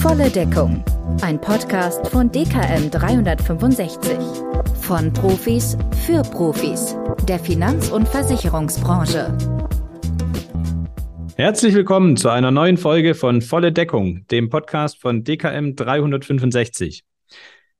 Volle Deckung. Ein Podcast von DKM 365. Von Profis für Profis. Der Finanz- und Versicherungsbranche. Herzlich willkommen zu einer neuen Folge von Volle Deckung, dem Podcast von DKM 365.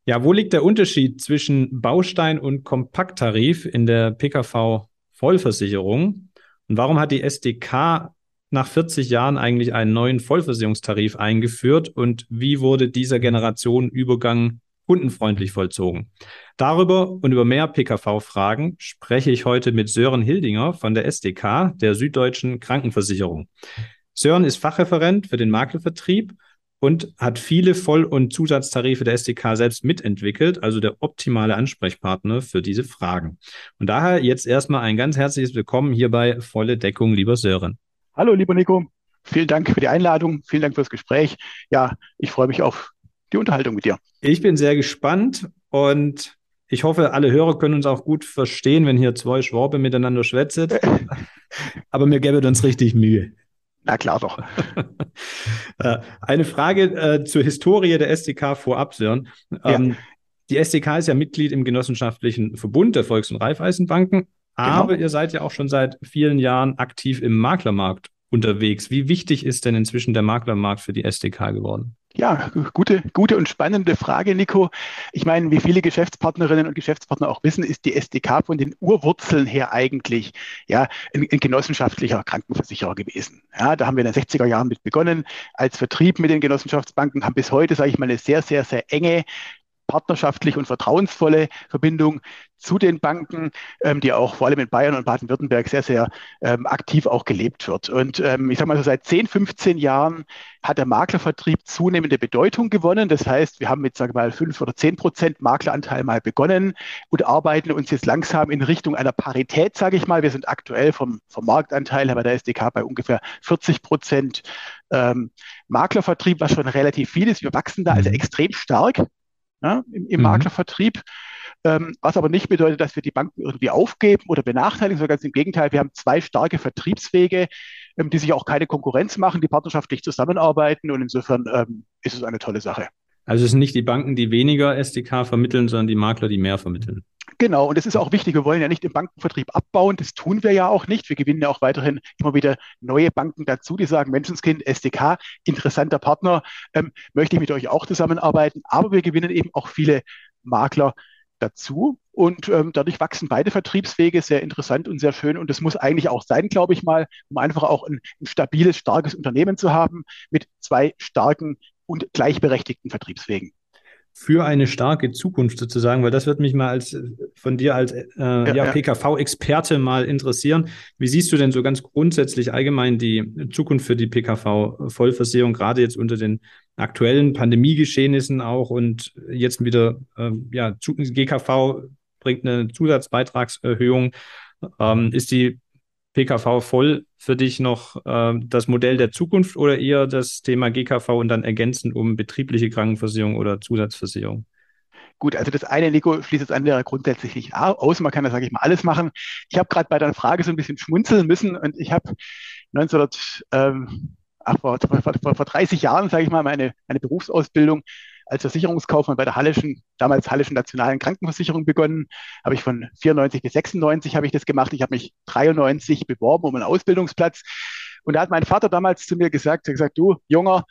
Ja, wo liegt der Unterschied zwischen Baustein- und Kompakttarif in der PKV-Vollversicherung? Und warum hat die SDK nach 40 Jahren eigentlich einen neuen Vollversicherungstarif eingeführt und wie wurde dieser Generationenübergang kundenfreundlich vollzogen? Darüber und über mehr PKV-Fragen spreche ich heute mit Sören Hildinger von der SDK, der Süddeutschen Krankenversicherung. Sören ist Fachreferent für den Maklervertrieb und hat viele Voll- und Zusatztarife der SDK selbst mitentwickelt, also der optimale Ansprechpartner für diese Fragen. Und daher jetzt erstmal ein ganz herzliches Willkommen hier bei Volle Deckung, lieber Sören. Hallo, lieber Nico. Vielen Dank für die Einladung. Vielen Dank fürs Gespräch. Ja, ich freue mich auf die Unterhaltung mit dir. Ich bin sehr gespannt und ich hoffe, alle Hörer können uns auch gut verstehen, wenn hier zwei Schwabe miteinander schwätzen. Aber mir gäbe uns richtig Mühe. Na klar doch. Äh, eine Frage äh, zur Historie der SDK vorab, Sören. Ähm, ja. Die SDK ist ja Mitglied im genossenschaftlichen Verbund der Volks- und Raiffeisenbanken, aber genau. ihr seid ja auch schon seit vielen Jahren aktiv im Maklermarkt unterwegs. Wie wichtig ist denn inzwischen der Maklermarkt für die SDK geworden? Ja, gute, gute und spannende Frage, Nico. Ich meine, wie viele Geschäftspartnerinnen und Geschäftspartner auch wissen, ist die SDK von den Urwurzeln her eigentlich ja, ein, ein genossenschaftlicher Krankenversicherer gewesen. Ja, da haben wir in den 60er Jahren mit begonnen als Vertrieb mit den Genossenschaftsbanken, haben bis heute, sage ich mal, eine sehr, sehr, sehr enge partnerschaftliche und vertrauensvolle Verbindung zu den Banken, ähm, die auch vor allem in Bayern und Baden-Württemberg sehr, sehr ähm, aktiv auch gelebt wird. Und ähm, ich sage mal so, seit 10, 15 Jahren hat der Maklervertrieb zunehmende Bedeutung gewonnen. Das heißt, wir haben mit, sage mal, 5 oder 10 Prozent Makleranteil mal begonnen und arbeiten uns jetzt langsam in Richtung einer Parität, sage ich mal. Wir sind aktuell vom, vom Marktanteil her bei der SDK bei ungefähr 40 Prozent ähm, Maklervertrieb, was schon relativ viel ist. Wir wachsen da also mhm. extrem stark ja, im, im mhm. Maklervertrieb. Ähm, was aber nicht bedeutet, dass wir die Banken irgendwie aufgeben oder benachteiligen, sondern ganz im Gegenteil, wir haben zwei starke Vertriebswege, ähm, die sich auch keine Konkurrenz machen, die partnerschaftlich zusammenarbeiten und insofern ähm, ist es eine tolle Sache. Also es sind nicht die Banken, die weniger SDK vermitteln, sondern die Makler, die mehr vermitteln. Genau, und das ist auch wichtig. Wir wollen ja nicht den Bankenvertrieb abbauen. Das tun wir ja auch nicht. Wir gewinnen ja auch weiterhin immer wieder neue Banken dazu, die sagen, Menschenskind, SDK, interessanter Partner, ähm, möchte ich mit euch auch zusammenarbeiten. Aber wir gewinnen eben auch viele Makler dazu. Und ähm, dadurch wachsen beide Vertriebswege sehr interessant und sehr schön. Und das muss eigentlich auch sein, glaube ich mal, um einfach auch ein, ein stabiles, starkes Unternehmen zu haben mit zwei starken und gleichberechtigten Vertriebswegen für eine starke Zukunft sozusagen, weil das wird mich mal als von dir als äh, ja, ja, PKV-Experte mal interessieren. Wie siehst du denn so ganz grundsätzlich allgemein die Zukunft für die PKV-Vollversicherung, gerade jetzt unter den aktuellen Pandemiegeschehnissen auch und jetzt wieder, äh, ja, GKV bringt eine Zusatzbeitragserhöhung. Ähm, ist die PKV voll für dich noch äh, das Modell der Zukunft oder eher das Thema GKV und dann ergänzend um betriebliche Krankenversicherung oder Zusatzversicherung? Gut, also das eine, Nico, schließt das andere grundsätzlich nicht aus. Man kann da, sage ich mal, alles machen. Ich habe gerade bei deiner Frage so ein bisschen schmunzeln müssen und ich habe 1900, ähm, ach, vor, vor, vor 30 Jahren, sage ich mal, meine, meine Berufsausbildung als Versicherungskaufmann bei der Hallischen, damals Hallischen Nationalen Krankenversicherung begonnen. Habe ich von 94 bis 96 habe ich das gemacht. Ich habe mich 93 beworben um einen Ausbildungsplatz. Und da hat mein Vater damals zu mir gesagt, er gesagt, du, Junger,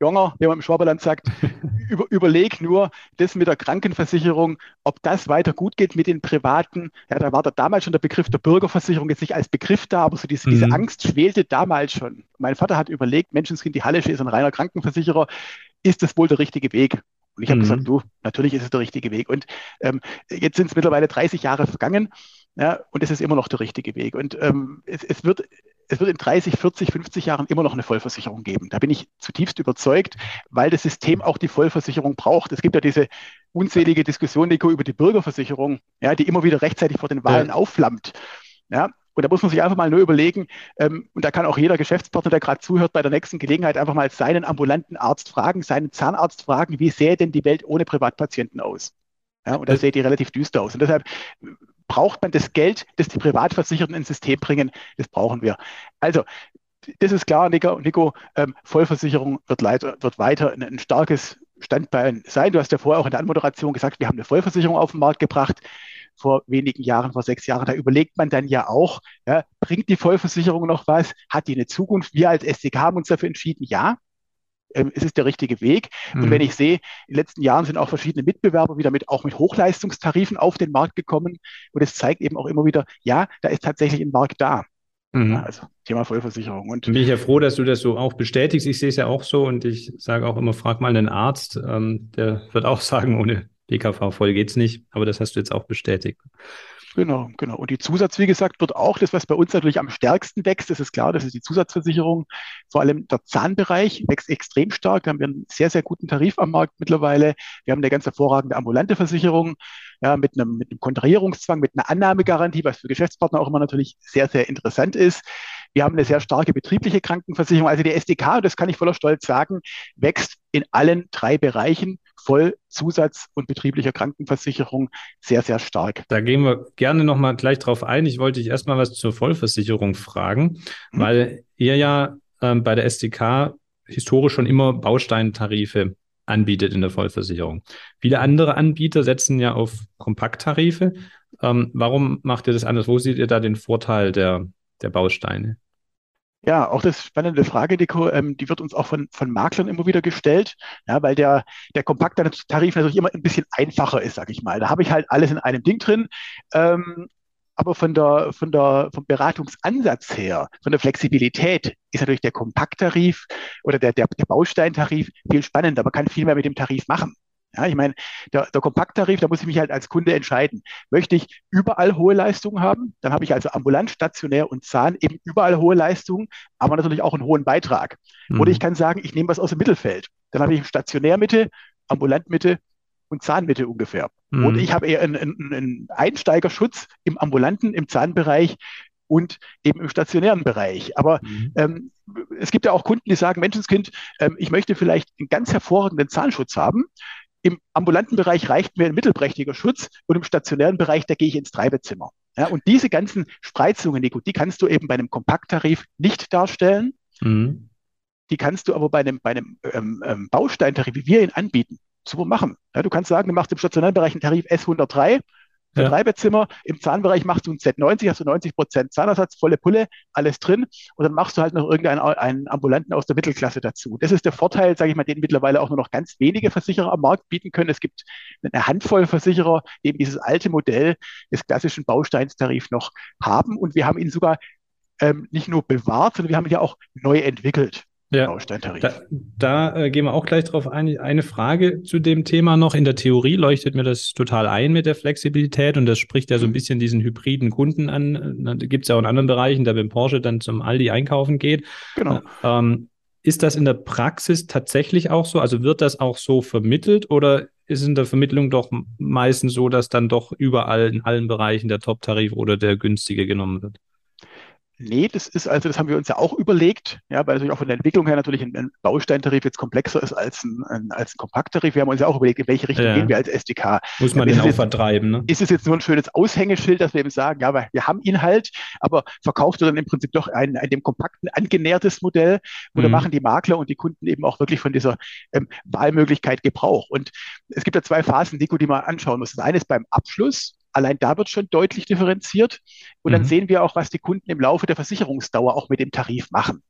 Junger, wie man im Schwaberland sagt, über, überleg nur das mit der Krankenversicherung, ob das weiter gut geht mit den Privaten. Ja, da war da damals schon der Begriff der Bürgerversicherung jetzt nicht als Begriff da, aber so diese, mhm. diese Angst schwelte damals schon. Mein Vater hat überlegt, Menschenskind, die Hallische ist ein reiner Krankenversicherer ist das wohl der richtige Weg? Und ich habe mhm. gesagt, du, natürlich ist es der richtige Weg. Und ähm, jetzt sind es mittlerweile 30 Jahre vergangen ja, und es ist immer noch der richtige Weg. Und ähm, es, es, wird, es wird in 30, 40, 50 Jahren immer noch eine Vollversicherung geben. Da bin ich zutiefst überzeugt, weil das System auch die Vollversicherung braucht. Es gibt ja diese unzählige Diskussion, Nico, über die Bürgerversicherung, ja, die immer wieder rechtzeitig vor den Wahlen ja. aufflammt. Ja, und da muss man sich einfach mal nur überlegen, ähm, und da kann auch jeder Geschäftspartner, der gerade zuhört, bei der nächsten Gelegenheit einfach mal seinen ambulanten Arzt fragen, seinen Zahnarzt fragen, wie sähe denn die Welt ohne Privatpatienten aus? Ja, und da sieht die relativ düster aus. Und deshalb braucht man das Geld, das die Privatversicherten ins System bringen, das brauchen wir. Also das ist klar, Nico. Nico ähm, Vollversicherung wird, wird weiter ein, ein starkes Standbein sein. Du hast ja vorher auch in der Anmoderation gesagt, wir haben eine Vollversicherung auf den Markt gebracht vor wenigen Jahren, vor sechs Jahren. Da überlegt man dann ja auch, ja, bringt die Vollversicherung noch was? Hat die eine Zukunft? Wir als SDK haben uns dafür entschieden, ja. Ähm, es ist der richtige Weg. Mhm. Und wenn ich sehe, in den letzten Jahren sind auch verschiedene Mitbewerber wieder mit, auch mit Hochleistungstarifen auf den Markt gekommen. Und es zeigt eben auch immer wieder, ja, da ist tatsächlich ein Markt da. Mhm. Also Thema Vollversicherung. Und bin ich ja froh, dass du das so auch bestätigst. Ich sehe es ja auch so und ich sage auch immer, frag mal einen Arzt. Ähm, der wird auch sagen, ohne PKV voll geht's nicht. Aber das hast du jetzt auch bestätigt. Genau, genau. Und die Zusatz, wie gesagt, wird auch das, was bei uns natürlich am stärksten wächst. Das ist klar, das ist die Zusatzversicherung. Vor allem der Zahnbereich wächst extrem stark. Da haben wir einen sehr, sehr guten Tarif am Markt mittlerweile. Wir haben eine ganz hervorragende ambulante Versicherung, ja, mit einem, mit einem Kontrahierungszwang, mit einer Annahmegarantie, was für Geschäftspartner auch immer natürlich sehr, sehr interessant ist. Wir haben eine sehr starke betriebliche Krankenversicherung. Also die SDK, das kann ich voller Stolz sagen, wächst in allen drei Bereichen voll Zusatz- und betrieblicher Krankenversicherung sehr, sehr stark. Da gehen wir gerne nochmal gleich drauf ein. Ich wollte dich erstmal was zur Vollversicherung fragen, mhm. weil ihr ja ähm, bei der SDK historisch schon immer Bausteintarife anbietet in der Vollversicherung. Viele andere Anbieter setzen ja auf Kompakttarife. Ähm, warum macht ihr das anders? Wo seht ihr da den Vorteil der, der Bausteine? Ja, auch das spannende Frage, Nico, ähm, die wird uns auch von, von Maklern immer wieder gestellt, ja, weil der, der Kompakt-Tarif natürlich immer ein bisschen einfacher ist, sag ich mal. Da habe ich halt alles in einem Ding drin. Ähm, aber von der, von der, vom Beratungsansatz her, von der Flexibilität ist natürlich der Kompakttarif oder der, der, der Bausteintarif viel spannender. Man kann viel mehr mit dem Tarif machen. Ja, ich meine, der, der Kompakttarif, da muss ich mich halt als Kunde entscheiden. Möchte ich überall hohe Leistungen haben? Dann habe ich also ambulant, stationär und Zahn eben überall hohe Leistungen, aber natürlich auch einen hohen Beitrag. Mhm. Oder ich kann sagen, ich nehme was aus dem Mittelfeld. Dann habe ich Stationärmitte, Ambulantmitte und Zahnmitte ungefähr. Mhm. Oder ich habe eher einen, einen, einen Einsteigerschutz im ambulanten, im Zahnbereich und eben im stationären Bereich. Aber mhm. ähm, es gibt ja auch Kunden, die sagen, Menschenskind, ähm, ich möchte vielleicht einen ganz hervorragenden Zahnschutz haben. Im ambulanten Bereich reicht mir ein mittelprächtiger Schutz und im stationären Bereich, da gehe ich ins Treibezimmer. Ja, und diese ganzen Spreizungen, Nico, die kannst du eben bei einem Kompakttarif nicht darstellen. Mhm. Die kannst du aber bei einem, bei einem ähm, ähm, Bausteintarif, wie wir ihn anbieten, super machen. Ja, du kannst sagen, du machst im stationären Bereich einen Tarif S103 für ja. drei Bettzimmer. Im Zahnbereich machst du ein Z90, hast du 90 Prozent Zahnersatz, volle Pulle, alles drin. Und dann machst du halt noch irgendeinen einen Ambulanten aus der Mittelklasse dazu. Das ist der Vorteil, sage ich mal, den mittlerweile auch nur noch ganz wenige Versicherer am Markt bieten können. Es gibt eine Handvoll Versicherer, die eben dieses alte Modell des klassischen Bausteinstarifs noch haben. Und wir haben ihn sogar ähm, nicht nur bewahrt, sondern wir haben ihn ja auch neu entwickelt ja, Bausteintarif. Da, da äh, gehen wir auch gleich drauf ein. Eine Frage zu dem Thema noch. In der Theorie leuchtet mir das total ein mit der Flexibilität und das spricht ja so ein mhm. bisschen diesen hybriden Kunden an. Da gibt es ja auch in anderen Bereichen, der beim Porsche dann zum Aldi einkaufen geht. Genau. Ähm, ist das in der Praxis tatsächlich auch so? Also wird das auch so vermittelt oder ist in der Vermittlung doch meistens so, dass dann doch überall in allen Bereichen der Top-Tarif oder der günstige genommen wird? Nee, das ist also, das haben wir uns ja auch überlegt, ja, weil natürlich auch von der Entwicklung her natürlich ein, ein Bausteintarif jetzt komplexer ist als ein, ein, als ein Kompakttarif. Wir haben uns ja auch überlegt, in welche Richtung ja. gehen wir als SDK. Muss man ja, den auch vertreiben, ne? Ist es jetzt nur ein schönes Aushängeschild, dass wir eben sagen, ja, wir haben ihn halt, aber verkauft er dann im Prinzip doch ein, ein dem kompakten angenähertes Modell oder mhm. machen die Makler und die Kunden eben auch wirklich von dieser ähm, Wahlmöglichkeit Gebrauch. Und es gibt ja zwei Phasen, Nico, die man anschauen muss. Das eine ist beim Abschluss, Allein da wird schon deutlich differenziert. Und dann mhm. sehen wir auch, was die Kunden im Laufe der Versicherungsdauer auch mit dem Tarif machen.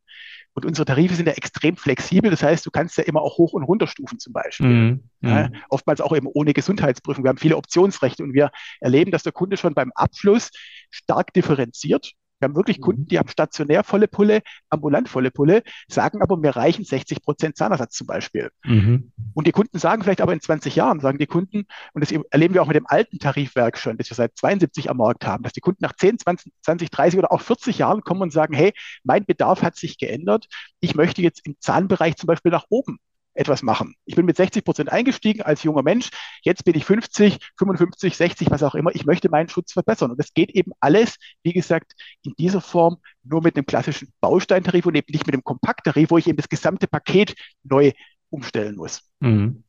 Und unsere Tarife sind ja extrem flexibel. Das heißt, du kannst ja immer auch hoch- und runterstufen zum Beispiel. Mhm. Ja, mhm. oftmals auch eben ohne Gesundheitsprüfung. Wir haben viele Optionsrechte und wir erleben, dass der Kunde schon beim Abschluss stark differenziert wir haben wirklich Kunden, mhm. die haben stationär volle Pulle, ambulant volle Pulle, sagen aber, mir reichen 60 Prozent Zahnersatz zum Beispiel. Mhm. Und die Kunden sagen vielleicht aber in 20 Jahren, sagen die Kunden, und das erleben wir auch mit dem alten Tarifwerk schon, das wir seit 72 am Markt haben, dass die Kunden nach 10, 20, 20, 30 oder auch 40 Jahren kommen und sagen, hey, mein Bedarf hat sich geändert. Ich möchte jetzt im Zahnbereich zum Beispiel nach oben etwas machen. Ich bin mit 60 Prozent eingestiegen als junger Mensch. Jetzt bin ich 50, 55, 60, was auch immer. Ich möchte meinen Schutz verbessern. Und das geht eben alles, wie gesagt, in dieser Form nur mit einem klassischen Bausteintarif und eben nicht mit dem Kompakttarif, wo ich eben das gesamte Paket neu umstellen muss. Mhm.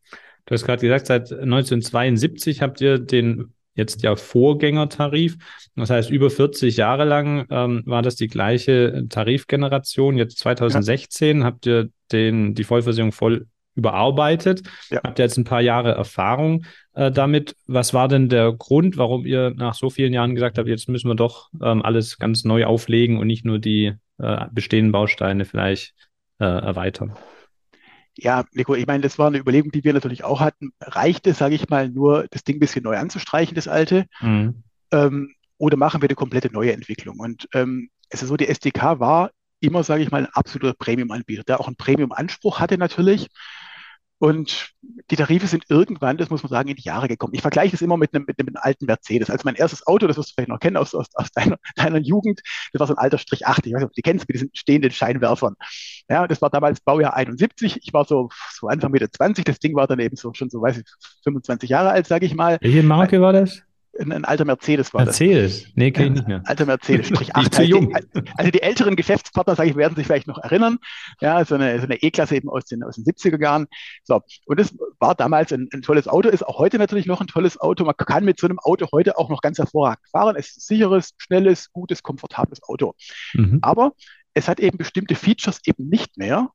Du hast gerade gesagt, seit 1972 habt ihr den jetzt ja Vorgängertarif. Das heißt, über 40 Jahre lang ähm, war das die gleiche Tarifgeneration. Jetzt 2016 ja. habt ihr den, die Vollversicherung voll überarbeitet. Ja. Habt ihr jetzt ein paar Jahre Erfahrung äh, damit. Was war denn der Grund, warum ihr nach so vielen Jahren gesagt habt, jetzt müssen wir doch ähm, alles ganz neu auflegen und nicht nur die äh, bestehenden Bausteine vielleicht äh, erweitern? Ja, Nico, ich meine, das war eine Überlegung, die wir natürlich auch hatten. Reicht es, sage ich mal, nur das Ding ein bisschen neu anzustreichen, das alte? Mhm. Ähm, oder machen wir eine komplette neue Entwicklung? Und ähm, es ist so, die SDK war immer, sage ich mal, ein absoluter Premium-Anbieter, der auch einen Premium-Anspruch hatte natürlich. Und die Tarife sind irgendwann, das muss man sagen, in die Jahre gekommen. Ich vergleiche das immer mit einem, mit einem alten Mercedes. Also mein erstes Auto, das wirst du vielleicht noch kennen aus, aus, aus deiner, deiner Jugend, das war so ein alter Strich 8. Ich weiß nicht, ob du die kennst, mit diesen stehenden Scheinwerfern. Ja, das war damals Baujahr 71. Ich war so, so Anfang Mitte 20. Das Ding war dann eben so, schon so, weiß ich, 25 Jahre alt, sage ich mal. Welche Marke war das? Ein, alter Mercedes war Mercedes? Das. Nee, kenne ich nicht mehr. Alter Mercedes, Strich 8. zu jung. Also die älteren Geschäftspartner, sage ich, werden sich vielleicht noch erinnern. Ja, so eine, so eine E-Klasse eben aus den, aus den 70er Jahren. So. Und das war damals ein, ein, tolles Auto, ist auch heute natürlich noch ein tolles Auto. Man kann mit so einem Auto heute auch noch ganz hervorragend fahren. Es ist ein sicheres, schnelles, gutes, komfortables Auto. Mhm. Aber es hat eben bestimmte Features eben nicht mehr,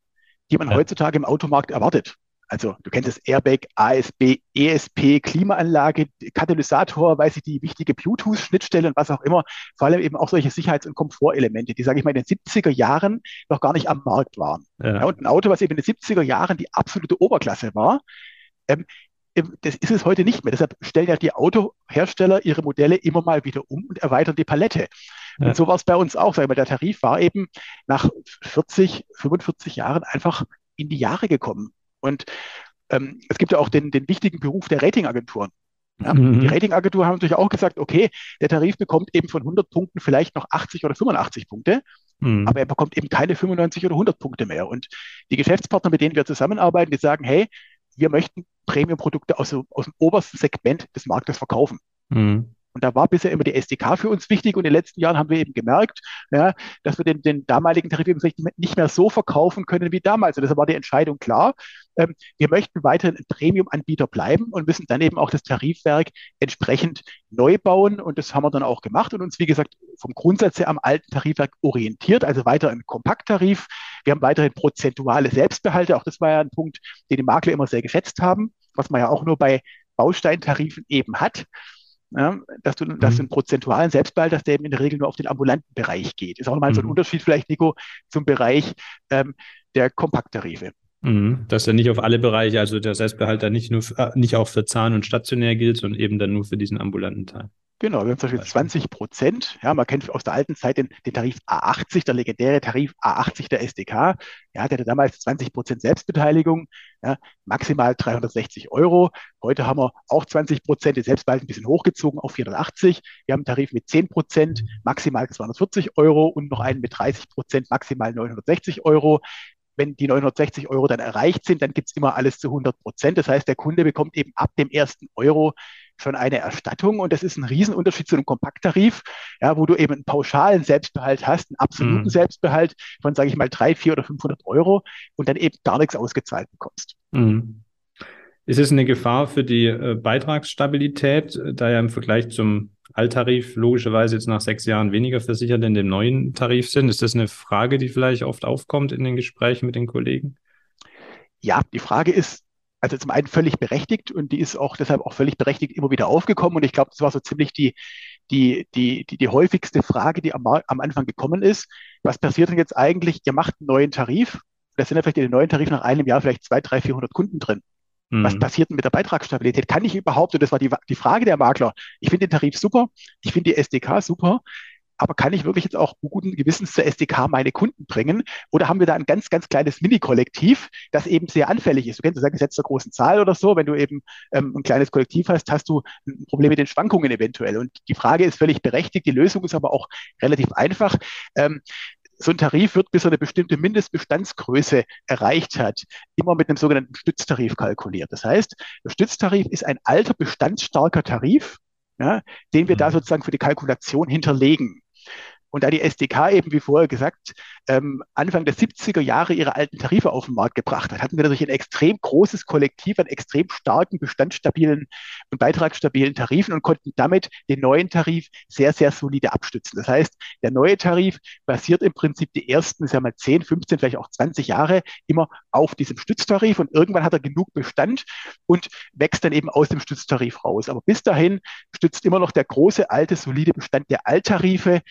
die man ja. heutzutage im Automarkt erwartet. Also du kennst das Airbag, ASB, ESP, Klimaanlage, Katalysator, weiß ich, die wichtige Bluetooth-Schnittstelle und was auch immer. Vor allem eben auch solche Sicherheits- und Komfortelemente, die, sage ich mal, in den 70er Jahren noch gar nicht am Markt waren. Ja. Ja, und ein Auto, was eben in den 70er Jahren die absolute Oberklasse war, ähm, das ist es heute nicht mehr. Deshalb stellen ja die Autohersteller ihre Modelle immer mal wieder um und erweitern die Palette. Ja. Und so war es bei uns auch. Sag ich mal, der Tarif war eben nach 40, 45 Jahren einfach in die Jahre gekommen. Und ähm, es gibt ja auch den, den wichtigen Beruf der Ratingagenturen. Ja, mhm. Die Ratingagentur haben natürlich auch gesagt, okay, der Tarif bekommt eben von 100 Punkten vielleicht noch 80 oder 85 Punkte, mhm. aber er bekommt eben keine 95 oder 100 Punkte mehr. Und die Geschäftspartner, mit denen wir zusammenarbeiten, die sagen, hey, wir möchten Premium-Produkte aus, aus, dem obersten Segment des Marktes verkaufen. Mhm. Und da war bisher immer die SDK für uns wichtig. Und in den letzten Jahren haben wir eben gemerkt, ja, dass wir den, den damaligen Tarif eben nicht mehr so verkaufen können wie damals. Und deshalb war die Entscheidung klar. Ähm, wir möchten weiterhin ein Premium-Anbieter bleiben und müssen dann eben auch das Tarifwerk entsprechend neu bauen. Und das haben wir dann auch gemacht und uns, wie gesagt, vom Grundsatz her am alten Tarifwerk orientiert, also weiter ein Kompakttarif. Wir haben weiterhin prozentuale Selbstbehalte. Auch das war ja ein Punkt, den die Makler immer sehr geschätzt haben, was man ja auch nur bei Bausteintarifen eben hat ja, dass du, dass du mhm. einen prozentualen Selbstbehalt hast, der eben in der Regel nur auf den ambulanten Bereich geht. Ist auch nochmal mhm. so ein mhm. Unterschied vielleicht, Nico, zum Bereich ähm, der Kompakttarife. Mhm. Dass er nicht auf alle Bereiche, also der Selbstbehalt dann nicht nur, äh, nicht auch für Zahn und stationär gilt, sondern eben dann nur für diesen ambulanten Teil. Genau, wir haben zum Beispiel 20 Prozent. Ja, man kennt aus der alten Zeit den, den, Tarif A80, der legendäre Tarif A80 der SDK. Ja, der hatte damals 20 Prozent Selbstbeteiligung, ja, maximal 360 Euro. Heute haben wir auch 20 Prozent, den Selbstbehalt ein bisschen hochgezogen auf 480. Wir haben einen Tarif mit 10 Prozent, maximal 240 Euro und noch einen mit 30 Prozent, maximal 960 Euro wenn die 960 Euro dann erreicht sind, dann gibt es immer alles zu 100 Prozent. Das heißt, der Kunde bekommt eben ab dem ersten Euro schon eine Erstattung und das ist ein Riesenunterschied zu einem Kompakttarif, ja, wo du eben einen pauschalen Selbstbehalt hast, einen absoluten mhm. Selbstbehalt von, sage ich mal, drei, vier oder 500 Euro und dann eben gar nichts ausgezahlt bekommst. Mhm. Ist es eine Gefahr für die äh, Beitragsstabilität, da ja im Vergleich zum Alttarif logischerweise jetzt nach sechs Jahren weniger versichert in dem neuen Tarif sind? Ist das eine Frage, die vielleicht oft aufkommt in den Gesprächen mit den Kollegen? Ja, die Frage ist, also zum einen völlig berechtigt und die ist auch deshalb auch völlig berechtigt immer wieder aufgekommen. Und ich glaube, das war so ziemlich die, die, die, die, die häufigste Frage, die am, am Anfang gekommen ist. Was passiert denn jetzt eigentlich? Ihr macht einen neuen Tarif. Da sind ja vielleicht in den neuen Tarif nach einem Jahr vielleicht zwei, drei, 400 Kunden drin. Mhm. Was passiert denn mit der Beitragsstabilität? Kann ich überhaupt, und das war die, die Frage der Makler, ich finde den Tarif super, ich finde die SDK super, aber kann ich wirklich jetzt auch guten Gewissens zur SDK meine Kunden bringen? Oder haben wir da ein ganz, ganz kleines Mini-Kollektiv, das eben sehr anfällig ist? Du kennst das ja Gesetz der großen Zahl oder so. Wenn du eben ähm, ein kleines Kollektiv hast, hast du ein Problem mit den Schwankungen eventuell. Und die Frage ist völlig berechtigt. Die Lösung ist aber auch relativ einfach. Ähm, so ein Tarif wird, bis er eine bestimmte Mindestbestandsgröße erreicht hat, immer mit einem sogenannten Stütztarif kalkuliert. Das heißt, der Stütztarif ist ein alter, bestandsstarker Tarif, ja, den wir da mhm. sozusagen für die Kalkulation hinterlegen. Und da die SDK eben, wie vorher gesagt, ähm, Anfang der 70er Jahre ihre alten Tarife auf den Markt gebracht hat, hatten wir natürlich ein extrem großes Kollektiv an extrem starken, bestandsstabilen und beitragsstabilen Tarifen und konnten damit den neuen Tarif sehr, sehr solide abstützen. Das heißt, der neue Tarif basiert im Prinzip die ersten, sagen wir mal, 10, 15, vielleicht auch 20 Jahre immer auf diesem Stütztarif und irgendwann hat er genug Bestand und wächst dann eben aus dem Stütztarif raus. Aber bis dahin stützt immer noch der große, alte, solide Bestand der Alttarife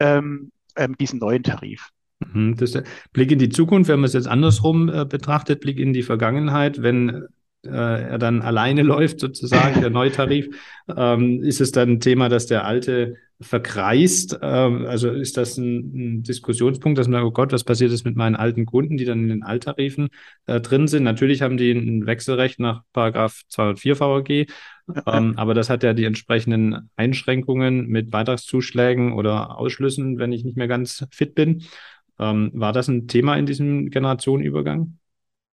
ähm, ähm, diesen neuen Tarif. Mhm, das Blick in die Zukunft, wenn man es jetzt andersrum äh, betrachtet, Blick in die Vergangenheit, wenn äh, er dann alleine läuft, sozusagen, der Neutarif, ähm, ist es dann ein Thema, dass der alte verkreist? Ähm, also ist das ein, ein, Diskussionspunkt, dass man sagt, oh Gott, was passiert ist mit meinen alten Kunden, die dann in den Alttarifen äh, drin sind? Natürlich haben die ein Wechselrecht nach Paragraph 204 VAG, ähm, aber das hat ja die entsprechenden Einschränkungen mit Beitragszuschlägen oder Ausschlüssen, wenn ich nicht mehr ganz fit bin. Ähm, war das ein Thema in diesem Generationenübergang?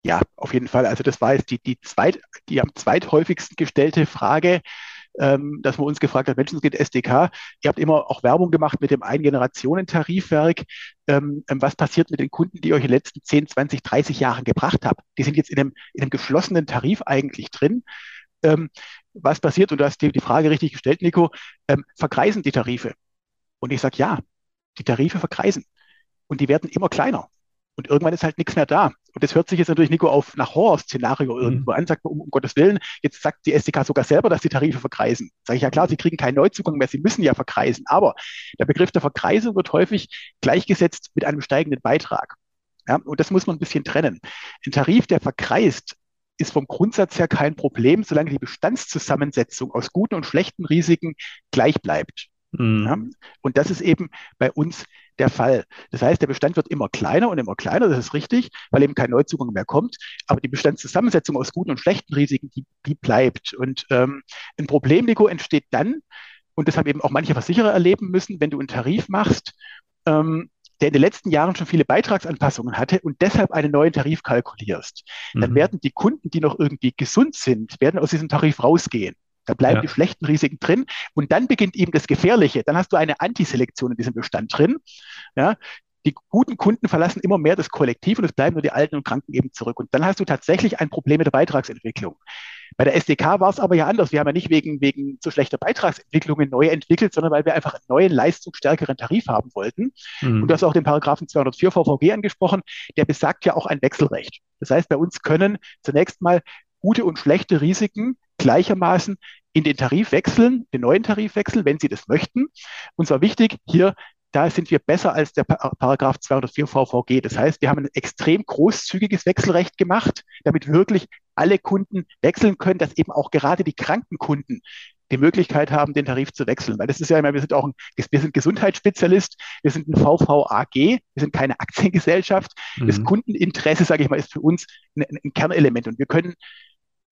Ja, auf jeden Fall. Also das war jetzt die, die, zweit, die am zweithäufigsten gestellte Frage, ähm, dass man uns gefragt hat, Menschenskind SDK, ihr habt immer auch Werbung gemacht mit dem Ein-Generationen-Tarifwerk. Ähm, ähm, was passiert mit den Kunden, die euch in den letzten 10, 20, 30 Jahren gebracht habt? Die sind jetzt in einem, in einem geschlossenen Tarif eigentlich drin. Ähm, was passiert? Und du hast dir die Frage richtig gestellt, Nico, ähm, verkreisen die Tarife? Und ich sage ja, die Tarife verkreisen. Und die werden immer kleiner. Und irgendwann ist halt nichts mehr da. Und das hört sich jetzt natürlich, Nico, auf nach Horror-Szenario mhm. irgendwo an, sagt man, um, um, Gottes Willen, jetzt sagt die SDK sogar selber, dass die Tarife verkreisen. Sage ich ja klar, sie kriegen keinen Neuzugang mehr, sie müssen ja verkreisen. Aber der Begriff der Verkreisung wird häufig gleichgesetzt mit einem steigenden Beitrag. Ja, und das muss man ein bisschen trennen. Ein Tarif, der verkreist, ist vom Grundsatz her kein Problem, solange die Bestandszusammensetzung aus guten und schlechten Risiken gleich bleibt. Mhm. Ja, und das ist eben bei uns der Fall. Das heißt, der Bestand wird immer kleiner und immer kleiner, das ist richtig, weil eben kein Neuzugang mehr kommt. Aber die Bestandszusammensetzung aus guten und schlechten Risiken, die, die bleibt. Und ähm, ein Problem, Nico, entsteht dann, und das haben eben auch manche Versicherer erleben müssen, wenn du einen Tarif machst, ähm, der in den letzten Jahren schon viele Beitragsanpassungen hatte und deshalb einen neuen Tarif kalkulierst, dann mhm. werden die Kunden, die noch irgendwie gesund sind, werden aus diesem Tarif rausgehen. Da bleiben ja. die schlechten Risiken drin. Und dann beginnt eben das Gefährliche. Dann hast du eine Antiselektion in diesem Bestand drin. Ja, die guten Kunden verlassen immer mehr das Kollektiv und es bleiben nur die Alten und Kranken eben zurück. Und dann hast du tatsächlich ein Problem mit der Beitragsentwicklung. Bei der SDK war es aber ja anders. Wir haben ja nicht wegen, wegen so schlechter Beitragsentwicklungen neu entwickelt, sondern weil wir einfach einen neuen, leistungsstärkeren Tarif haben wollten. Mhm. Und du hast auch den Paragraphen 204 VVG angesprochen. Der besagt ja auch ein Wechselrecht. Das heißt, bei uns können zunächst mal gute und schlechte Risiken gleichermaßen in den Tarif wechseln, den neuen Tarif wechseln, wenn Sie das möchten. Und zwar wichtig, hier da sind wir besser als der Paragraph 204 VVG. Das heißt, wir haben ein extrem großzügiges Wechselrecht gemacht, damit wirklich alle Kunden wechseln können, dass eben auch gerade die kranken Kunden die Möglichkeit haben, den Tarif zu wechseln. Weil das ist ja immer, wir sind auch ein, wir sind Gesundheitsspezialist, wir sind ein VVAG, wir sind keine Aktiengesellschaft. Mhm. Das Kundeninteresse, sage ich mal, ist für uns ein, ein Kernelement. Und wir können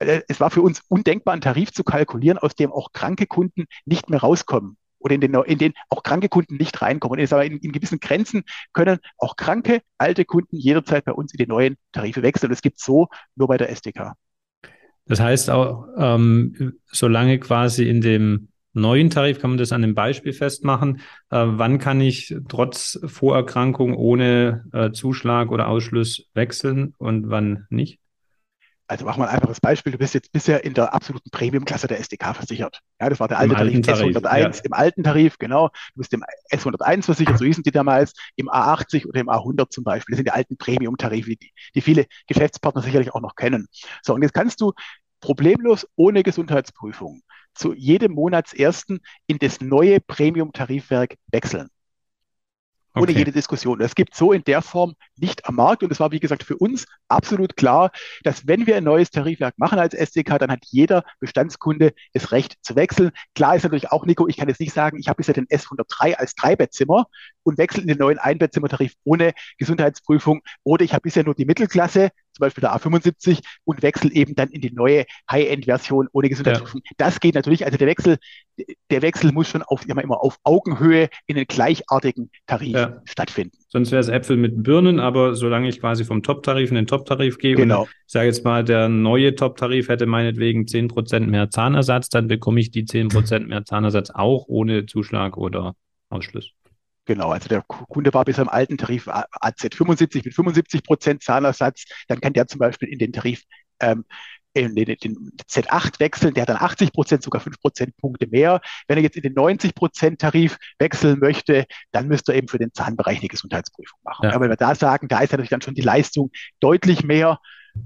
es war für uns undenkbar, einen Tarif zu kalkulieren, aus dem auch kranke Kunden nicht mehr rauskommen oder in den, in den auch kranke Kunden nicht reinkommen. Und in, in gewissen Grenzen können auch kranke, alte Kunden jederzeit bei uns in die neuen Tarife wechseln. Das gibt es so nur bei der SDK. Das heißt auch, ähm, solange quasi in dem neuen Tarif, kann man das an dem Beispiel festmachen, äh, wann kann ich trotz Vorerkrankung ohne äh, Zuschlag oder Ausschluss wechseln und wann nicht? Also machen wir ein einfaches Beispiel. Du bist jetzt bisher in der absoluten Premium-Klasse der SDK versichert. Ja, das war der alte Tarif, Tarif, S101 ja. im alten Tarif, genau. Du bist im S101 versichert, so hießen die damals, im A80 oder im A100 zum Beispiel. Das sind die alten Premium-Tarife, die, die viele Geschäftspartner sicherlich auch noch kennen. So, und jetzt kannst du problemlos ohne Gesundheitsprüfung zu jedem Monatsersten in das neue Premium-Tarifwerk wechseln. Ohne okay. jede Diskussion. Das gibt so in der Form nicht am Markt. Und es war, wie gesagt, für uns absolut klar, dass wenn wir ein neues Tarifwerk machen als SDK, dann hat jeder Bestandskunde das Recht zu wechseln. Klar ist natürlich auch, Nico, ich kann jetzt nicht sagen, ich habe bisher den S103 als Dreibettzimmer und wechsle in den neuen Einbettzimmertarif ohne Gesundheitsprüfung. Oder ich habe bisher nur die Mittelklasse, zum Beispiel der A75, und wechsle eben dann in die neue High-End-Version ohne Gesundheitsprüfung. Ja. Das geht natürlich. Also der Wechsel, der Wechsel muss schon auf, immer, immer auf Augenhöhe in den gleichartigen Tarif ja. stattfinden. Sonst wäre es Äpfel mit Birnen, aber solange ich quasi vom Top-Tarif in den Top-Tarif gehe genau. und ich sage jetzt mal, der neue Top-Tarif hätte meinetwegen 10% mehr Zahnersatz, dann bekomme ich die 10% mehr Zahnersatz auch ohne Zuschlag oder Ausschluss. Genau, also der Kunde war bis im alten Tarif AZ 75 mit 75 Prozent Zahlersatz, dann kann der zum Beispiel in den Tarif ähm, in den, den Z8 wechseln, der hat dann 80 Prozent, sogar 5 Prozentpunkte mehr. Wenn er jetzt in den 90 Prozent Tarif wechseln möchte, dann müsste er eben für den Zahnbereich eine Gesundheitsprüfung machen. Ja. Aber wenn wir da sagen, da ist natürlich dann schon die Leistung deutlich mehr.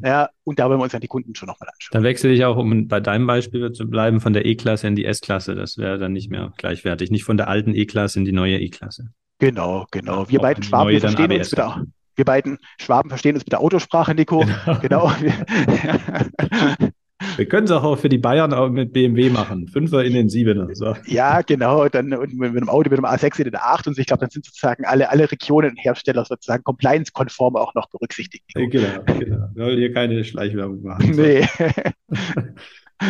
Ja, und da wollen wir uns dann die Kunden schon nochmal anschauen. Dann wechsle ich auch, um bei deinem Beispiel zu bleiben, von der E-Klasse in die S-Klasse. Das wäre dann nicht mehr gleichwertig. Nicht von der alten E-Klasse in die neue E-Klasse. Genau, genau. Wir beiden Schwaben verstehen uns wieder. Wir beiden Schwaben verstehen uns mit der Autosprache, Nico. Genau. genau. Wir können es auch für die Bayern auch mit BMW machen. Fünfer in den Siebener. So. Ja, genau. Dann und mit einem Auto mit einem A6 in den A8 und ich glaube, dann sind sozusagen alle, alle Regionen und Hersteller sozusagen compliance-konform auch noch berücksichtigt. Genau, genau. Wir wollen hier keine Schleichwerbung machen. Nee.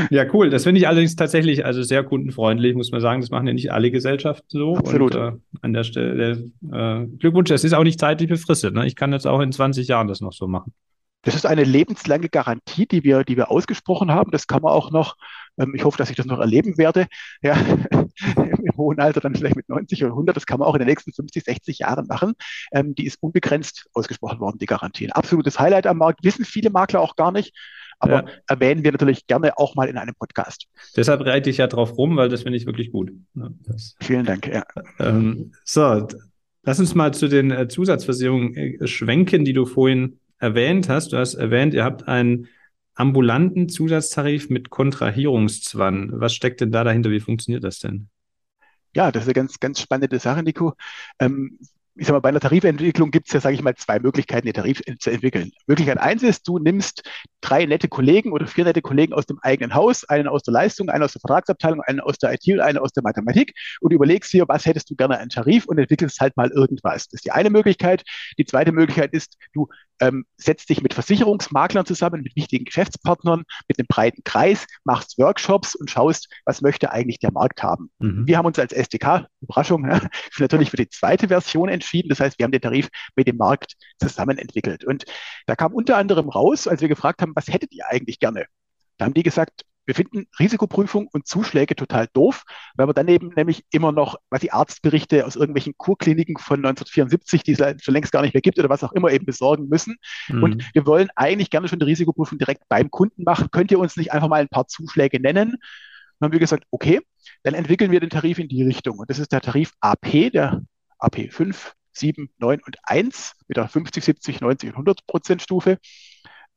Ja, cool. Das finde ich allerdings tatsächlich also sehr kundenfreundlich, muss man sagen. Das machen ja nicht alle Gesellschaften so. Absolut. Und, äh, an der Stelle äh, Glückwunsch. Das ist auch nicht zeitlich befristet. Ne? Ich kann jetzt auch in 20 Jahren das noch so machen. Das ist eine lebenslange Garantie, die wir, die wir ausgesprochen haben. Das kann man auch noch, ähm, ich hoffe, dass ich das noch erleben werde, ja, im hohen Alter, dann vielleicht mit 90 oder 100, das kann man auch in den nächsten 50, 60 Jahren machen. Ähm, die ist unbegrenzt ausgesprochen worden, die Garantie. Ein absolutes Highlight am Markt, wissen viele Makler auch gar nicht. Aber ja. erwähnen wir natürlich gerne auch mal in einem Podcast. Deshalb reite ich ja drauf rum, weil das finde ich wirklich gut. Das, Vielen Dank. Ja. Ähm, so, lass uns mal zu den äh, Zusatzversicherungen äh, schwenken, die du vorhin erwähnt hast. Du hast erwähnt, ihr habt einen ambulanten Zusatztarif mit Kontrahierungszwang. Was steckt denn da dahinter? Wie funktioniert das denn? Ja, das ist eine ganz, ganz spannende Sache, Nico. Ähm, ich sag mal, bei einer Tarifentwicklung gibt es ja, sage ich mal, zwei Möglichkeiten, den Tarif zu entwickeln. Möglichkeit eins ist, du nimmst drei nette Kollegen oder vier nette Kollegen aus dem eigenen Haus, einen aus der Leistung, einen aus der Vertragsabteilung, einen aus der IT und einen aus der Mathematik und überlegst dir, was hättest du gerne an Tarif und entwickelst halt mal irgendwas. Das ist die eine Möglichkeit. Die zweite Möglichkeit ist, du ähm, setzt dich mit Versicherungsmaklern zusammen, mit wichtigen Geschäftspartnern, mit einem breiten Kreis, machst Workshops und schaust, was möchte eigentlich der Markt haben. Mhm. Wir haben uns als SDK, Überraschung, ja, natürlich für die zweite Version entschieden. Das heißt, wir haben den Tarif mit dem Markt zusammen entwickelt. Und da kam unter anderem raus, als wir gefragt haben, was hättet ihr eigentlich gerne? Da haben die gesagt, wir finden Risikoprüfung und Zuschläge total doof, weil wir daneben nämlich immer noch, was die Arztberichte aus irgendwelchen Kurkliniken von 1974, die es schon längst gar nicht mehr gibt oder was auch immer eben besorgen müssen. Mhm. Und wir wollen eigentlich gerne schon die Risikoprüfung direkt beim Kunden machen. Könnt ihr uns nicht einfach mal ein paar Zuschläge nennen? Dann haben wir gesagt, okay, dann entwickeln wir den Tarif in die Richtung. Und das ist der Tarif AP, der AP 5, 7, 9 und 1 mit der 50, 70, 90 und 100 Prozent Stufe.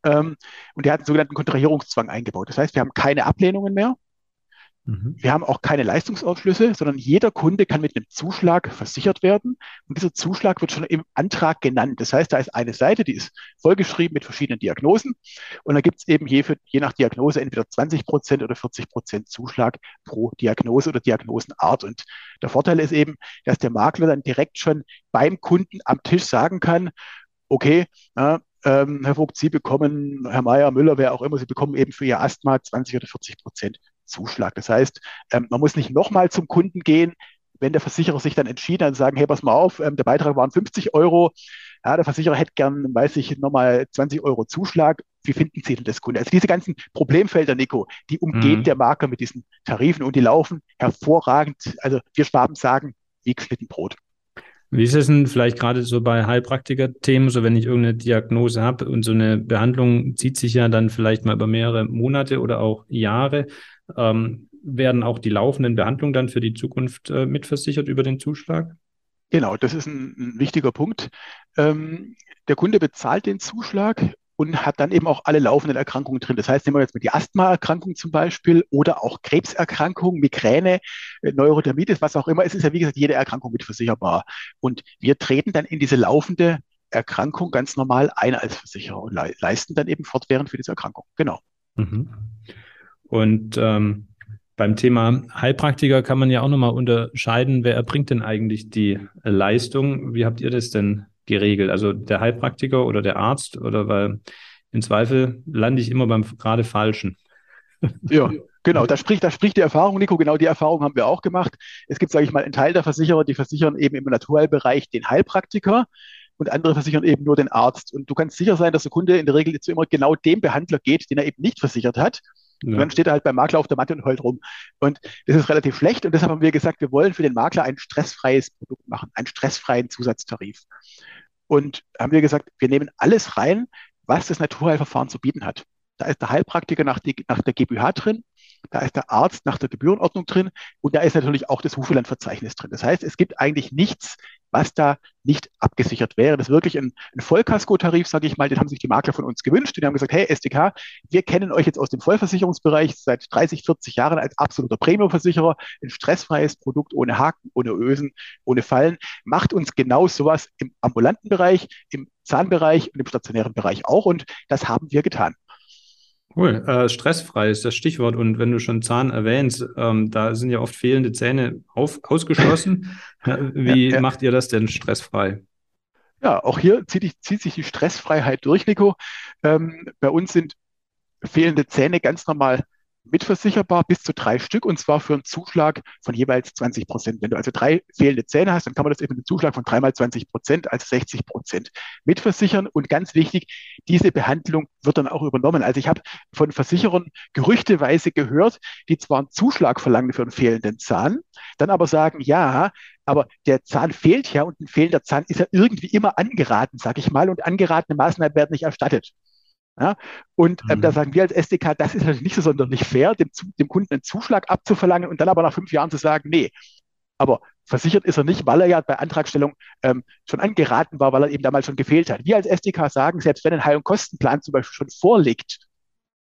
Ähm, und der hat einen sogenannten Kontrahierungszwang eingebaut. Das heißt, wir haben keine Ablehnungen mehr. Mhm. Wir haben auch keine Leistungsausschlüsse, sondern jeder Kunde kann mit einem Zuschlag versichert werden. Und dieser Zuschlag wird schon im Antrag genannt. Das heißt, da ist eine Seite, die ist vollgeschrieben mit verschiedenen Diagnosen. Und da gibt es eben je, für, je nach Diagnose entweder 20 Prozent oder 40 Prozent Zuschlag pro Diagnose oder Diagnosenart. Und der Vorteil ist eben, dass der Makler dann direkt schon beim Kunden am Tisch sagen kann, okay, ja, ähm, Herr Vogt, Sie bekommen, Herr Mayer, Müller, wer auch immer, Sie bekommen eben für Ihr Asthma 20 oder 40 Prozent Zuschlag. Das heißt, ähm, man muss nicht nochmal zum Kunden gehen, wenn der Versicherer sich dann entschieden hat und sagen, hey, pass mal auf, ähm, der Beitrag waren 50 Euro, ja, der Versicherer hätte gern, weiß ich, nochmal 20 Euro Zuschlag. Wie finden Sie denn das Kunde? Also diese ganzen Problemfelder, Nico, die umgeht mhm. der Makler mit diesen Tarifen und die laufen hervorragend. Also wir Schwaben sagen, wie geschnitten Brot. Wie ist es denn vielleicht gerade so bei Heilpraktiker-Themen, so wenn ich irgendeine Diagnose habe und so eine Behandlung zieht sich ja dann vielleicht mal über mehrere Monate oder auch Jahre, ähm, werden auch die laufenden Behandlungen dann für die Zukunft äh, mitversichert über den Zuschlag? Genau, das ist ein, ein wichtiger Punkt. Ähm, der Kunde bezahlt den Zuschlag und hat dann eben auch alle laufenden Erkrankungen drin. Das heißt, nehmen wir jetzt mal die Asthmaerkrankung zum Beispiel oder auch Krebserkrankung, Migräne, äh, Neurodermitis, was auch immer. Es ist ja, wie gesagt, jede Erkrankung mitversicherbar. Und wir treten dann in diese laufende Erkrankung ganz normal ein als Versicherer und le leisten dann eben fortwährend für diese Erkrankung. Genau. Mhm. Und ähm, beim Thema Heilpraktiker kann man ja auch nochmal unterscheiden, wer erbringt denn eigentlich die Leistung? Wie habt ihr das denn geregelt? Also der Heilpraktiker oder der Arzt oder weil im Zweifel lande ich immer beim gerade Falschen. Ja, genau. Da spricht, da spricht die Erfahrung, Nico. Genau die Erfahrung haben wir auch gemacht. Es gibt, sage ich mal, einen Teil der Versicherer, die versichern eben im Naturheilbereich den Heilpraktiker und andere versichern eben nur den Arzt. Und du kannst sicher sein, dass der Kunde in der Regel zu immer genau dem Behandler geht, den er eben nicht versichert hat. Ja. Und dann steht er halt beim Makler auf der Matte und heult rum. Und das ist relativ schlecht. Und deshalb haben wir gesagt, wir wollen für den Makler ein stressfreies Produkt machen, einen stressfreien Zusatztarif. Und haben wir gesagt, wir nehmen alles rein, was das Naturheilverfahren zu bieten hat. Da ist der Heilpraktiker nach, die, nach der GmbH drin, da ist der Arzt nach der Gebührenordnung drin und da ist natürlich auch das Hufelandverzeichnis drin. Das heißt, es gibt eigentlich nichts, was da nicht abgesichert wäre. Das ist wirklich ein, ein Vollkasko-Tarif, sage ich mal, den haben sich die Makler von uns gewünscht. Die haben gesagt, hey SDK, wir kennen euch jetzt aus dem Vollversicherungsbereich seit 30, 40 Jahren als absoluter Premiumversicherer, ein stressfreies Produkt ohne Haken, ohne Ösen, ohne Fallen. Macht uns genau sowas im ambulanten Bereich, im Zahnbereich und im stationären Bereich auch und das haben wir getan. Cool. Äh, stressfrei ist das Stichwort. Und wenn du schon Zahn erwähnst, ähm, da sind ja oft fehlende Zähne auf, ausgeschlossen. Wie ja, ja. macht ihr das denn stressfrei? Ja, auch hier zieht, zieht sich die Stressfreiheit durch, Nico. Ähm, bei uns sind fehlende Zähne ganz normal mitversicherbar bis zu drei Stück und zwar für einen Zuschlag von jeweils 20 Prozent. Wenn du also drei fehlende Zähne hast, dann kann man das eben mit einem Zuschlag von dreimal 20 Prozent, also 60 Prozent mitversichern. Und ganz wichtig, diese Behandlung wird dann auch übernommen. Also ich habe von Versicherern gerüchteweise gehört, die zwar einen Zuschlag verlangen für einen fehlenden Zahn, dann aber sagen, ja, aber der Zahn fehlt ja und ein fehlender Zahn ist ja irgendwie immer angeraten, sage ich mal, und angeratene Maßnahmen werden nicht erstattet. Ja? Und ähm, mhm. da sagen wir als SDK, das ist natürlich nicht so sonderlich fair, dem, dem Kunden einen Zuschlag abzuverlangen und dann aber nach fünf Jahren zu sagen, nee, aber versichert ist er nicht, weil er ja bei Antragstellung ähm, schon angeraten war, weil er eben damals schon gefehlt hat. Wir als SDK sagen, selbst wenn ein Heil- und Kostenplan zum Beispiel schon vorliegt,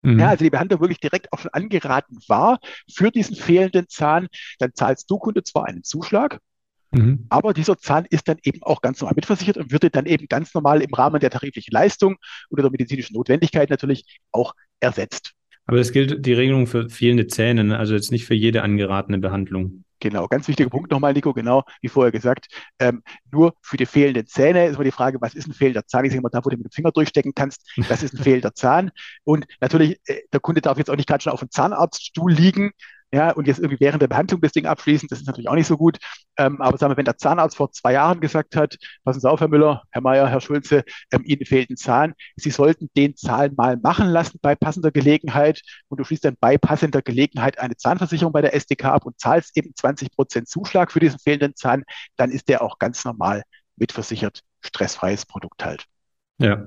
mhm. ja, also die Behandlung wirklich direkt auch schon angeraten war für diesen fehlenden Zahn, dann zahlst du Kunde zwar einen Zuschlag, Mhm. Aber dieser Zahn ist dann eben auch ganz normal mitversichert und würde dann eben ganz normal im Rahmen der tariflichen Leistung oder der medizinischen Notwendigkeit natürlich auch ersetzt. Aber das gilt die Regelung für fehlende Zähne, ne? also jetzt nicht für jede angeratene Behandlung. Genau, ganz wichtiger Punkt nochmal, Nico, genau, wie vorher gesagt, ähm, nur für die fehlenden Zähne ist immer die Frage, was ist ein fehlender Zahn? Ich sage mal, da, wo du mit dem Finger durchstecken kannst, das ist ein fehlender Zahn. Und natürlich, äh, der Kunde darf jetzt auch nicht gerade schon auf dem Zahnarztstuhl liegen, ja, und jetzt irgendwie während der Behandlung das Ding abschließen, das ist natürlich auch nicht so gut. Ähm, aber sagen wir, wenn der Zahnarzt vor zwei Jahren gesagt hat, passen Sie auf, Herr Müller, Herr Mayer, Herr Schulze, ähm, Ihnen fehlt ein Zahn, Sie sollten den Zahn mal machen lassen bei passender Gelegenheit und du schließt dann bei passender Gelegenheit eine Zahnversicherung bei der SDK ab und zahlst eben 20 Prozent Zuschlag für diesen fehlenden Zahn, dann ist der auch ganz normal mitversichert, stressfreies Produkt halt. Ja.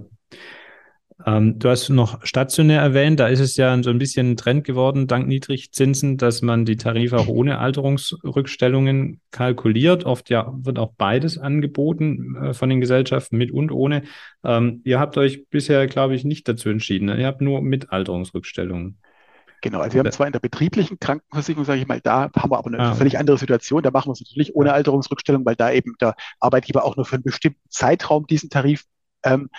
Ähm, du hast noch stationär erwähnt, da ist es ja so ein bisschen ein Trend geworden, dank Niedrigzinsen, dass man die Tarife auch ohne Alterungsrückstellungen kalkuliert. Oft ja wird auch beides angeboten äh, von den Gesellschaften, mit und ohne. Ähm, ihr habt euch bisher, glaube ich, nicht dazu entschieden. Ne? Ihr habt nur mit Alterungsrückstellungen. Genau, also wir haben zwar in der betrieblichen Krankenversicherung, sage ich mal, da haben wir aber eine ah. völlig andere Situation. Da machen wir es natürlich ohne Alterungsrückstellung, weil da eben der Arbeitgeber auch nur für einen bestimmten Zeitraum diesen Tarif ähm,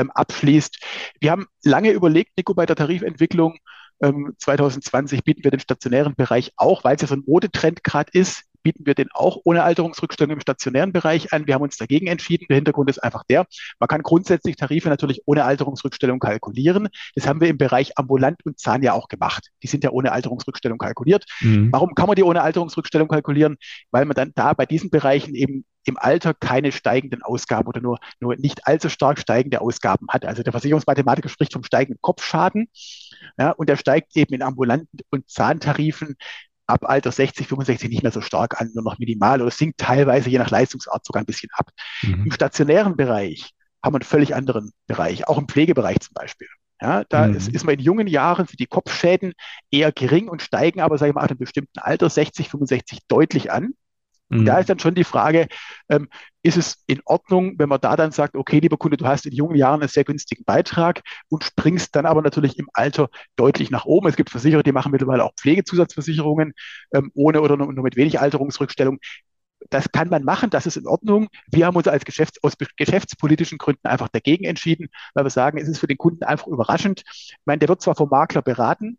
ähm, abschließt. Wir haben lange überlegt, Nico, bei der Tarifentwicklung. Ähm, 2020 bieten wir den stationären Bereich auch, weil es ja so ein Modetrend gerade ist, bieten wir den auch ohne Alterungsrückstellung im stationären Bereich an. Wir haben uns dagegen entschieden. Der Hintergrund ist einfach der, man kann grundsätzlich Tarife natürlich ohne Alterungsrückstellung kalkulieren. Das haben wir im Bereich ambulant und Zahn ja auch gemacht. Die sind ja ohne Alterungsrückstellung kalkuliert. Mhm. Warum kann man die ohne Alterungsrückstellung kalkulieren? Weil man dann da bei diesen Bereichen eben im Alter keine steigenden Ausgaben oder nur, nur nicht allzu stark steigende Ausgaben hat. Also der Versicherungsmathematiker spricht vom steigenden Kopfschaden. Ja, und der steigt eben in ambulanten und Zahntarifen ab Alter 60, 65 nicht mehr so stark an, nur noch minimal oder sinkt teilweise je nach Leistungsart sogar ein bisschen ab. Mhm. Im stationären Bereich haben wir einen völlig anderen Bereich, auch im Pflegebereich zum Beispiel. Ja, da mhm. ist, ist man in jungen Jahren sind die Kopfschäden eher gering und steigen aber, sage ich mal, ab einem bestimmten Alter 60, 65 deutlich an. Mhm. Da ist dann schon die Frage, ähm, ist es in Ordnung, wenn man da dann sagt, okay, lieber Kunde, du hast in jungen Jahren einen sehr günstigen Beitrag und springst dann aber natürlich im Alter deutlich nach oben. Es gibt Versicherer, die machen mittlerweile auch Pflegezusatzversicherungen ähm, ohne oder nur, nur mit wenig Alterungsrückstellung. Das kann man machen, das ist in Ordnung. Wir haben uns als Geschäfts-, aus geschäftspolitischen Gründen einfach dagegen entschieden, weil wir sagen, es ist für den Kunden einfach überraschend. Ich meine, der wird zwar vom Makler beraten,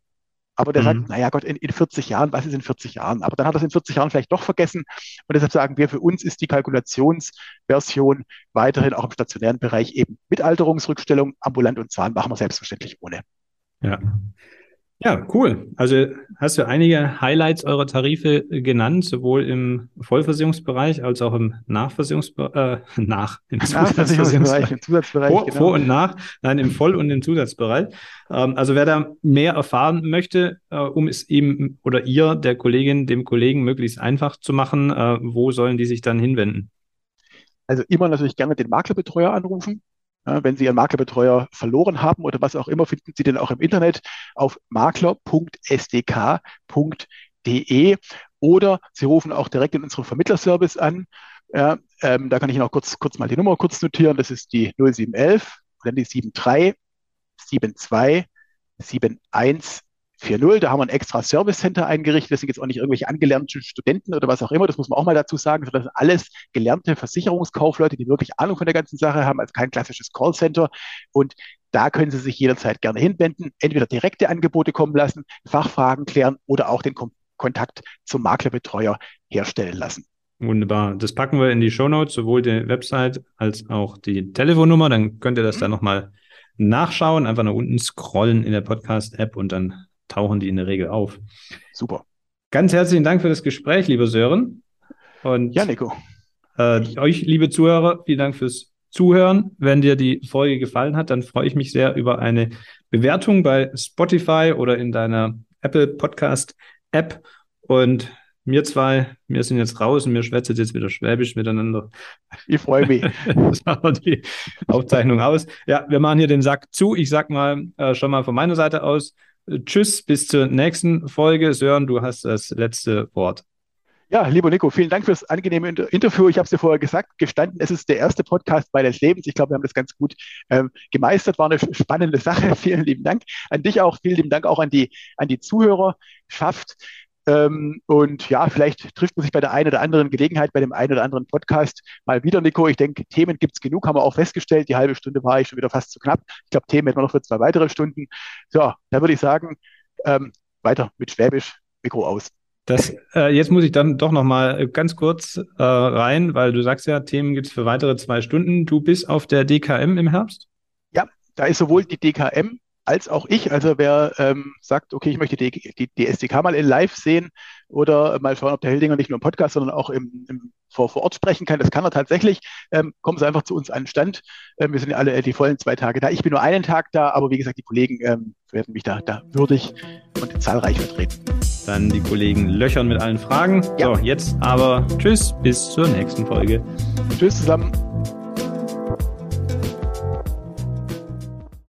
aber der mhm. sagt, naja Gott, in, in 40 Jahren, was ist in 40 Jahren? Aber dann hat er es in 40 Jahren vielleicht doch vergessen. Und deshalb sagen wir, für uns ist die Kalkulationsversion weiterhin auch im stationären Bereich eben mit Alterungsrückstellung, ambulant und Zahn machen wir selbstverständlich ohne. Ja. Ja, cool. Also hast du einige Highlights eurer Tarife genannt, sowohl im Vollversicherungsbereich als auch im Nachversicherungsbereich, äh, nach, im Nachversicherungsbereich, im Zusatzbereich. Vor, genau. vor, und nach, nein, im Voll- und im Zusatzbereich. Ähm, also wer da mehr erfahren möchte, äh, um es ihm oder ihr, der Kollegin, dem Kollegen möglichst einfach zu machen, äh, wo sollen die sich dann hinwenden? Also immer natürlich gerne den Maklerbetreuer anrufen. Ja, wenn Sie Ihren Maklerbetreuer verloren haben oder was auch immer, finden Sie den auch im Internet auf makler.sdk.de oder Sie rufen auch direkt in unseren Vermittlerservice an. Ja, ähm, da kann ich Ihnen auch kurz, kurz mal die Nummer kurz notieren. Das ist die 0711, dann die 73 72 71 4.0. Da haben wir ein extra Service Center eingerichtet. Das sind jetzt auch nicht irgendwelche angelernten Studenten oder was auch immer. Das muss man auch mal dazu sagen, sondern das sind alles gelernte Versicherungskaufleute, die wirklich Ahnung von der ganzen Sache haben, also kein klassisches Callcenter. Und da können Sie sich jederzeit gerne hinwenden, entweder direkte Angebote kommen lassen, Fachfragen klären oder auch den Kom Kontakt zum Maklerbetreuer herstellen lassen. Wunderbar. Das packen wir in die Show Notes, sowohl die Website als auch die Telefonnummer. Dann könnt ihr das mhm. dann nochmal nachschauen. Einfach nach unten scrollen in der Podcast-App und dann tauchen die in der Regel auf. Super. Ganz herzlichen Dank für das Gespräch, lieber Sören. Und ja, Nico. Äh, euch, liebe Zuhörer, vielen Dank fürs Zuhören. Wenn dir die Folge gefallen hat, dann freue ich mich sehr über eine Bewertung bei Spotify oder in deiner Apple Podcast App. Und wir zwei, wir sind jetzt raus und wir schwätzen jetzt wieder Schwäbisch miteinander. Ich freue mich. das wir die Aufzeichnung aus. Ja, wir machen hier den Sack zu. Ich sag mal äh, schon mal von meiner Seite aus Tschüss, bis zur nächsten Folge. Sören, du hast das letzte Wort. Ja, lieber Nico, vielen Dank fürs angenehme Interview. Ich habe es dir vorher gesagt, gestanden, es ist der erste Podcast bei des Lebens. Ich glaube, wir haben das ganz gut ähm, gemeistert. War eine spannende Sache. Vielen lieben Dank an dich auch. Vielen lieben Dank auch an die, an die Zuhörerschaft. Ähm, und ja, vielleicht trifft man sich bei der einen oder anderen Gelegenheit, bei dem einen oder anderen Podcast mal wieder, Nico. Ich denke, Themen gibt es genug, haben wir auch festgestellt. Die halbe Stunde war ich schon wieder fast zu knapp. Ich glaube, Themen hätten wir noch für zwei weitere Stunden. So, da würde ich sagen, ähm, weiter mit Schwäbisch, Mikro aus. Das, äh, jetzt muss ich dann doch noch mal ganz kurz äh, rein, weil du sagst ja, Themen gibt es für weitere zwei Stunden. Du bist auf der DKM im Herbst? Ja, da ist sowohl die DKM als auch ich. Also wer ähm, sagt, okay, ich möchte die, die, die, SDK mal in live sehen oder mal schauen, ob der Hildinger nicht nur im Podcast, sondern auch im, im vor, vor Ort sprechen kann, das kann er tatsächlich. Ähm, kommen Sie einfach zu uns an den Stand. Ähm, wir sind ja alle äh, die vollen zwei Tage da. Ich bin nur einen Tag da, aber wie gesagt, die Kollegen ähm, werden mich da, da würdig und zahlreich vertreten. Dann die Kollegen löchern mit allen Fragen. Ja. So, jetzt aber tschüss, bis zur nächsten Folge. Tschüss zusammen.